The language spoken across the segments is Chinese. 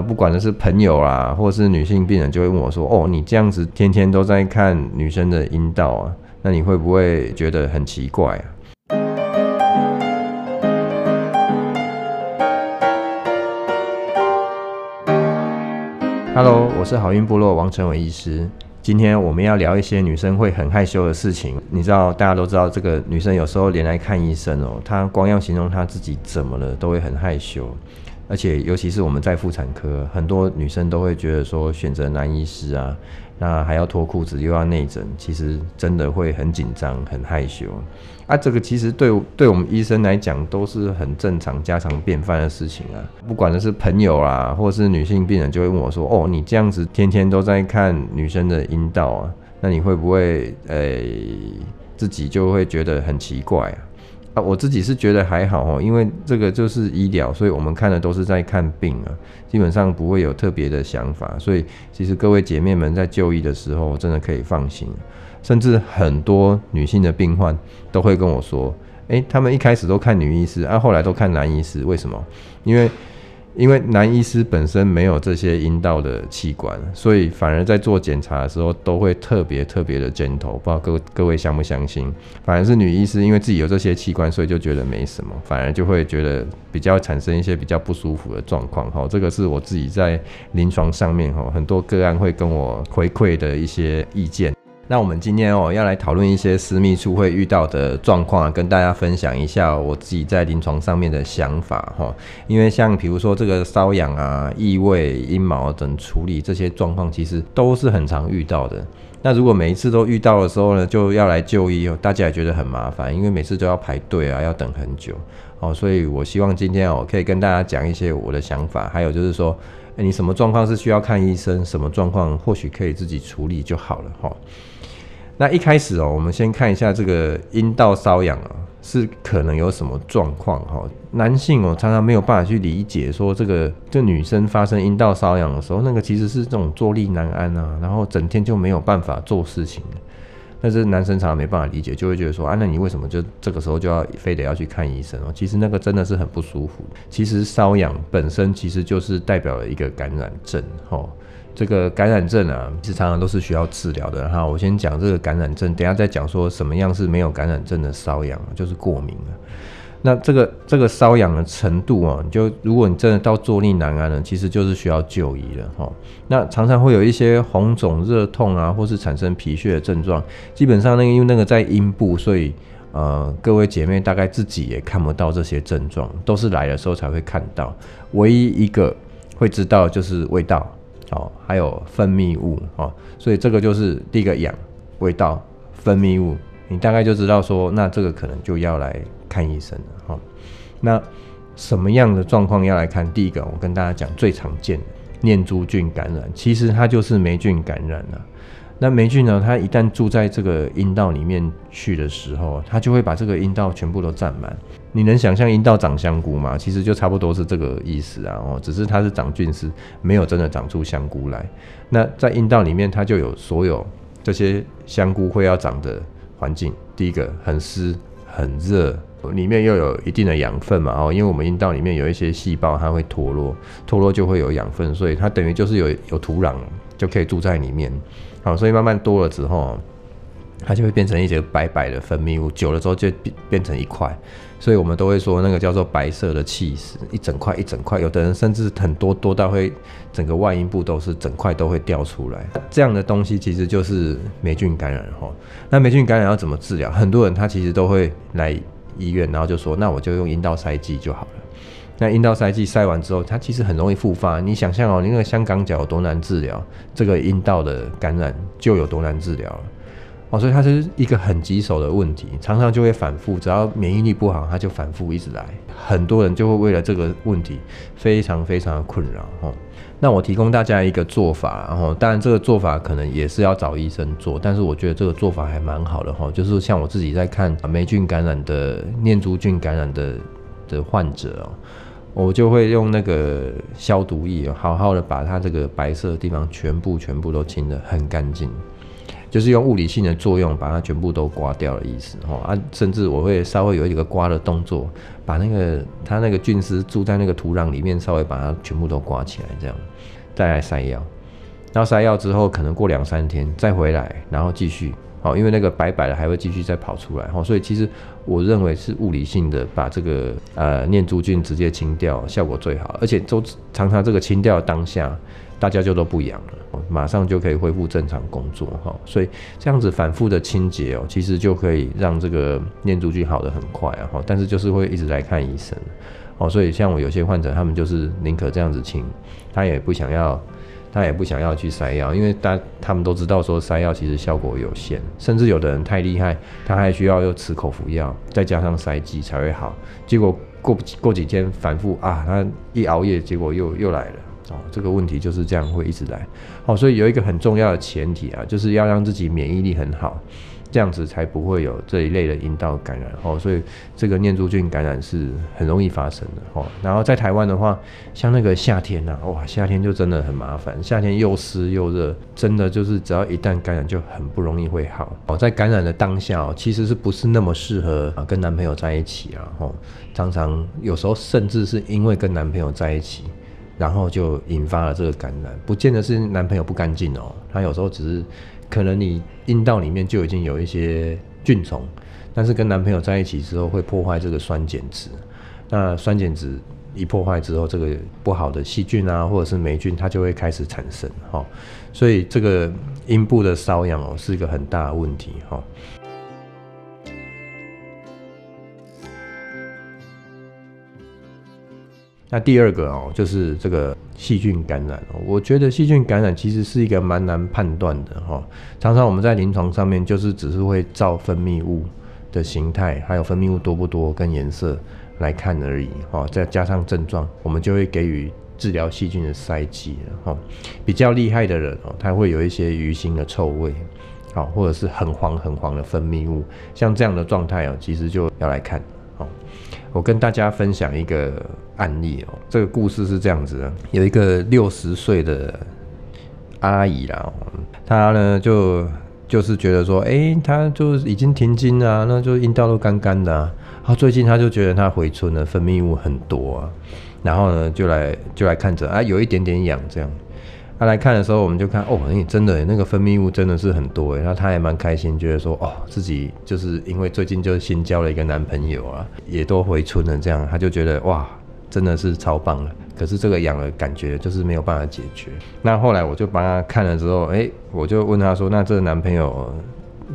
不管的是朋友啊，或是女性病人，就会问我说：“哦，你这样子天天都在看女生的阴道啊，那你会不会觉得很奇怪啊？” Hello，我是好运部落王成伟医师。今天我们要聊一些女生会很害羞的事情。你知道，大家都知道，这个女生有时候连来看医生哦，她光要形容她自己怎么了，都会很害羞。而且，尤其是我们在妇产科，很多女生都会觉得说，选择男医师啊，那还要脱裤子又要内诊，其实真的会很紧张、很害羞。啊，这个其实对对我们医生来讲都是很正常、家常便饭的事情啊。不管的是朋友啊，或是女性病人，就会问我说：“哦，你这样子天天都在看女生的阴道啊，那你会不会诶、自己就会觉得很奇怪啊？”我自己是觉得还好哦，因为这个就是医疗，所以我们看的都是在看病啊，基本上不会有特别的想法。所以其实各位姐妹们在就医的时候，真的可以放心。甚至很多女性的病患都会跟我说：“诶，他们一开始都看女医师，啊，后来都看男医师，为什么？因为……”因为男医师本身没有这些阴道的器官，所以反而在做检查的时候都会特别特别的 gentle。不知道各各位相不相信？反而是女医师，因为自己有这些器官，所以就觉得没什么，反而就会觉得比较产生一些比较不舒服的状况。哈，这个是我自己在临床上面哈，很多个案会跟我回馈的一些意见。那我们今天哦，要来讨论一些私密处会遇到的状况啊，跟大家分享一下我自己在临床上面的想法哈。因为像比如说这个瘙痒啊、异味、阴毛等处理这些状况，其实都是很常遇到的。那如果每一次都遇到的时候呢，就要来就医哦，大家也觉得很麻烦，因为每次都要排队啊，要等很久哦。所以我希望今天哦，可以跟大家讲一些我的想法，还有就是说，你什么状况是需要看医生，什么状况或许可以自己处理就好了哈。那一开始哦，我们先看一下这个阴道瘙痒啊，是可能有什么状况哈？男性哦，常常没有办法去理解说这个这女生发生阴道瘙痒的时候，那个其实是这种坐立难安啊，然后整天就没有办法做事情。但是男生常常没办法理解，就会觉得说啊，那你为什么就这个时候就要非得要去看医生哦？其实那个真的是很不舒服。其实瘙痒本身其实就是代表了一个感染症哈。这个感染症啊，其实常常都是需要治疗的哈。我先讲这个感染症，等下再讲说什么样是没有感染症的瘙痒，就是过敏了。那这个这个瘙痒的程度啊，就如果你真的到坐立难安了，其实就是需要就医了哈。那常常会有一些红肿、热痛啊，或是产生皮屑的症状。基本上那个因为那个在阴部，所以呃各位姐妹大概自己也看不到这些症状，都是来的时候才会看到。唯一一个会知道就是味道。哦，还有分泌物哦，所以这个就是第一个痒，味道、分泌物，你大概就知道说，那这个可能就要来看医生了哈、那什么样的状况要来看？第一个，我跟大家讲最常见的念珠菌感染，其实它就是霉菌感染了。那霉菌呢，它一旦住在这个阴道里面去的时候，它就会把这个阴道全部都占满。你能想象阴道长香菇吗？其实就差不多是这个意思啊。哦，只是它是长菌丝，没有真的长出香菇来。那在阴道里面，它就有所有这些香菇会要长的环境。第一个很湿很热，里面又有一定的养分嘛。哦，因为我们阴道里面有一些细胞，它会脱落，脱落就会有养分，所以它等于就是有有土壤，就可以住在里面。好，所以慢慢多了之后，它就会变成一些白白的分泌物，久了之后就变变成一块，所以我们都会说那个叫做白色的气丝，一整块一整块，有的人甚至很多多到会整个外阴部都是整块都会掉出来，这样的东西其实就是霉菌感染哈。那霉菌感染要怎么治疗？很多人他其实都会来医院，然后就说那我就用阴道塞剂就好了。那阴道塞剂塞完之后，它其实很容易复发。你想象哦，你那个香港脚有多难治疗，这个阴道的感染就有多难治疗了哦。所以它是一个很棘手的问题，常常就会反复。只要免疫力不好，它就反复一直来。很多人就会为了这个问题非常非常的困扰哦。那我提供大家一个做法，然后当然这个做法可能也是要找医生做，但是我觉得这个做法还蛮好的哈。就是像我自己在看霉菌感染的、念珠菌感染的的患者哦。我就会用那个消毒液，好好的把它这个白色的地方全部全部都清的很干净。就是用物理性的作用把它全部都刮掉的意思哦啊，甚至我会稍微有一个刮的动作，把那个它那个菌丝住在那个土壤里面，稍微把它全部都刮起来，这样再来塞药，然后塞药之后可能过两三天再回来，然后继续哦，因为那个白白的还会继续再跑出来哦，所以其实我认为是物理性的把这个呃念珠菌直接清掉，效果最好，而且都常常这个清掉当下。大家就都不痒了，马上就可以恢复正常工作哈，所以这样子反复的清洁哦，其实就可以让这个念珠菌好得很快啊哈，但是就是会一直来看医生哦，所以像我有些患者，他们就是宁可这样子清，他也不想要，他也不想要去塞药，因为大他们都知道说塞药其实效果有限，甚至有的人太厉害，他还需要又吃口服药，再加上塞剂才会好，结果过过几天反复啊，他一熬夜，结果又又来了。哦，这个问题就是这样会一直来。好，所以有一个很重要的前提啊，就是要让自己免疫力很好，这样子才不会有这一类的阴道感染。哦，所以这个念珠菌感染是很容易发生的。哦，然后在台湾的话，像那个夏天呐，哇，夏天就真的很麻烦，夏天又湿又热，真的就是只要一旦感染就很不容易会好。哦，在感染的当下哦，其实是不是那么适合啊跟男朋友在一起啊？哦，常常有时候甚至是因为跟男朋友在一起。然后就引发了这个感染，不见得是男朋友不干净哦，他有时候只是可能你阴道里面就已经有一些菌虫，但是跟男朋友在一起之后会破坏这个酸碱值，那酸碱值一破坏之后，这个不好的细菌啊或者是霉菌它就会开始产生哈，所以这个阴部的瘙痒哦是一个很大的问题哈。那第二个哦，就是这个细菌感染。我觉得细菌感染其实是一个蛮难判断的哈。常常我们在临床上面就是只是会照分泌物的形态，还有分泌物多不多跟颜色来看而已哈。再加上症状，我们就会给予治疗细菌的塞剂哈。比较厉害的人哦，他会有一些鱼腥的臭味，好，或者是很黄很黄的分泌物，像这样的状态哦，其实就要来看哦。我跟大家分享一个案例哦，这个故事是这样子的：有一个六十岁的阿姨啦，她呢就就是觉得说，哎，她就已经停经了，那就阴道都干干的啊。最近她就觉得她回春了，分泌物很多啊，然后呢就来就来看着啊，有一点点痒这样。他来看的时候，我们就看哦，你真的那个分泌物真的是很多诶，然后他也蛮开心，觉得说哦，自己就是因为最近就新交了一个男朋友啊，也都回春了，这样他就觉得哇，真的是超棒了。可是这个痒的感觉就是没有办法解决。那后来我就帮他看了之后，哎，我就问他说，那这个男朋友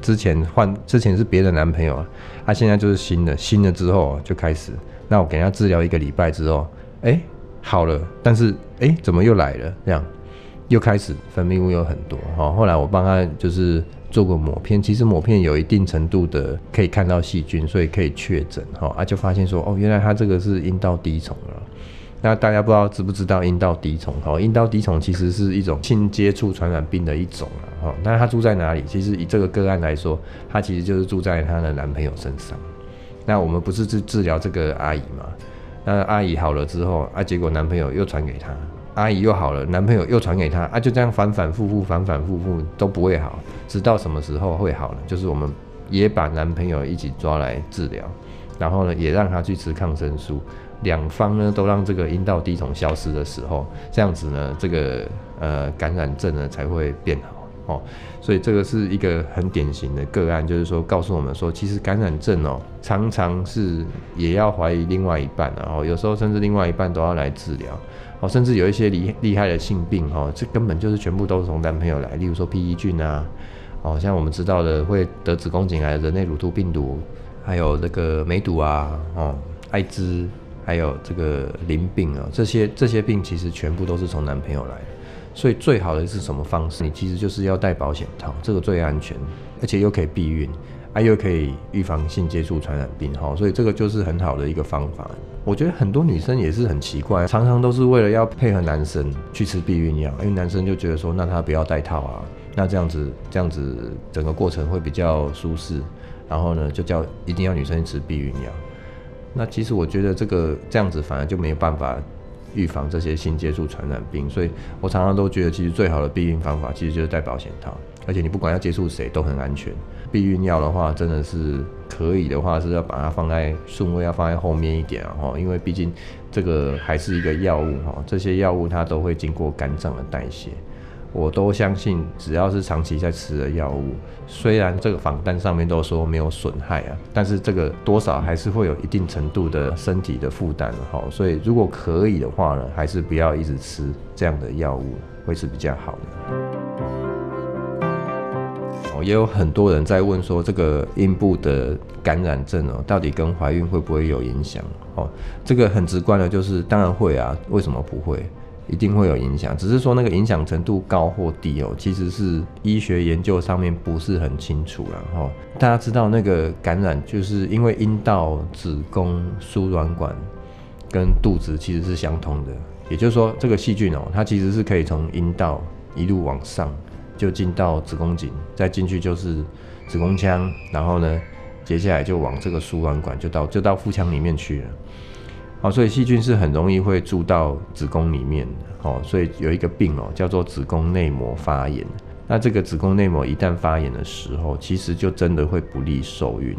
之前换之前是别的男朋友啊，他现在就是新的，新的之后就开始，那我给他治疗一个礼拜之后，哎，好了，但是哎，怎么又来了这样？又开始分泌物有很多哈，后来我帮他就是做过抹片，其实抹片有一定程度的可以看到细菌，所以可以确诊哈啊，就发现说哦，原来他这个是阴道滴虫了。那大家不知道知不知道阴道滴虫哈？阴道滴虫其实是一种性接触传染病的一种啊哈。那他住在哪里？其实以这个个案来说，他其实就是住在他的男朋友身上。那我们不是治治疗这个阿姨嘛？那阿姨好了之后啊，结果男朋友又传给她。阿姨又好了，男朋友又传给她啊，就这样反反复复，反反复复都不会好，直到什么时候会好呢？就是我们也把男朋友一起抓来治疗，然后呢，也让他去吃抗生素，两方呢都让这个阴道滴虫消失的时候，这样子呢，这个呃感染症呢才会变好哦。所以这个是一个很典型的个案，就是说告诉我们说，其实感染症哦，常常是也要怀疑另外一半，然后有时候甚至另外一半都要来治疗。哦，甚至有一些厉厉害的性病，哦，这根本就是全部都是从男朋友来，例如说 PE 菌啊，哦，像我们知道的会得子宫颈癌的人类乳突病毒，还有这个梅毒啊，哦，艾滋，还有这个淋病啊，这些这些病其实全部都是从男朋友来的，所以最好的是什么方式？你其实就是要戴保险套，这个最安全，而且又可以避孕。啊，又可以预防性接触传染病，哈，所以这个就是很好的一个方法。我觉得很多女生也是很奇怪，常常都是为了要配合男生去吃避孕药，因为男生就觉得说，那他不要戴套啊，那这样子这样子整个过程会比较舒适，然后呢，就叫一定要女生吃避孕药。那其实我觉得这个这样子反而就没有办法预防这些性接触传染病。所以我常常都觉得，其实最好的避孕方法其实就是戴保险套，而且你不管要接触谁都很安全。避孕药的话，真的是可以的话是要把它放在顺位要放在后面一点啊，哈，因为毕竟这个还是一个药物哈，这些药物它都会经过肝脏的代谢。我都相信，只要是长期在吃的药物，虽然这个仿单上面都说没有损害啊，但是这个多少还是会有一定程度的身体的负担哈。所以如果可以的话呢，还是不要一直吃这样的药物，会是比较好的。也有很多人在问说，这个阴部的感染症哦，到底跟怀孕会不会有影响？哦，这个很直观的，就是当然会啊，为什么不会？一定会有影响，只是说那个影响程度高或低哦，其实是医学研究上面不是很清楚啦。哈。大家知道那个感染，就是因为阴道、子宫、输卵管跟肚子其实是相通的，也就是说这个细菌哦，它其实是可以从阴道一路往上就进到子宫颈，再进去就是子宫腔，然后呢，接下来就往这个输卵管就到就到腹腔里面去了。哦，所以细菌是很容易会住到子宫里面的，哦，所以有一个病哦，叫做子宫内膜发炎。那这个子宫内膜一旦发炎的时候，其实就真的会不利受孕。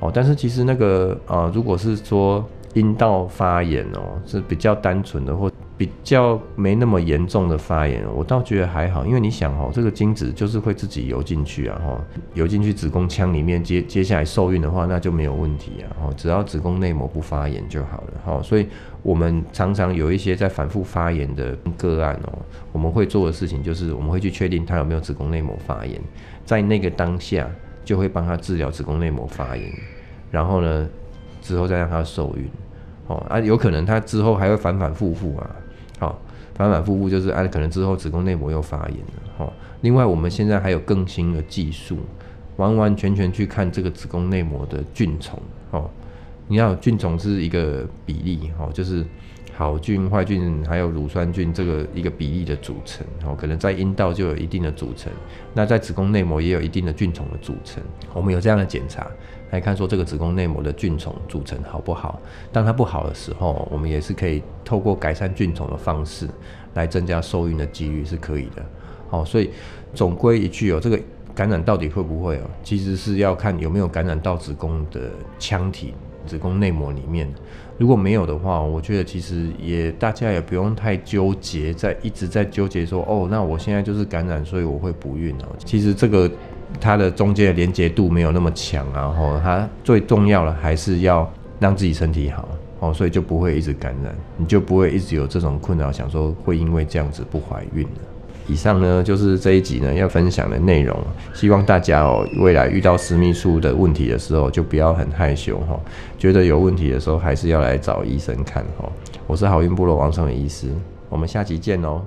哦，但是其实那个呃，如果是说阴道发炎哦，是比较单纯的或。比较没那么严重的发炎，我倒觉得还好，因为你想哦，这个精子就是会自己游进去啊，哈，游进去子宫腔里面，接接下来受孕的话，那就没有问题啊，哈，只要子宫内膜不发炎就好了，哈，所以我们常常有一些在反复发炎的个案哦，我们会做的事情就是我们会去确定他有没有子宫内膜发炎，在那个当下就会帮他治疗子宫内膜发炎，然后呢，之后再让他受孕，哦啊，有可能他之后还会反反复复啊。好，反反复复就是啊，可能之后子宫内膜又发炎了。好，另外我们现在还有更新的技术，完完全全去看这个子宫内膜的菌丛。哦，你要菌丛是一个比例，哦，就是好菌、坏菌还有乳酸菌这个一个比例的组成。哦，可能在阴道就有一定的组成，那在子宫内膜也有一定的菌丛的组成。我们有这样的检查。来看说这个子宫内膜的菌丛组成好不好？当它不好的时候，我们也是可以透过改善菌丛的方式来增加受孕的几率是可以的。好，所以总归一句哦，这个感染到底会不会哦？其实是要看有没有感染到子宫的腔体、子宫内膜里面。如果没有的话，我觉得其实也大家也不用太纠结，在一直在纠结说哦，那我现在就是感染，所以我会不孕哦。其实这个。它的中间的连接度没有那么强，然后它最重要的还是要让自己身体好哦，所以就不会一直感染，你就不会一直有这种困扰，想说会因为这样子不怀孕了。以上呢就是这一集呢要分享的内容，希望大家哦未来遇到私密处的问题的时候就不要很害羞哈，觉得有问题的时候还是要来找医生看哈。我是好运部落王胜伟医师，我们下集见哦。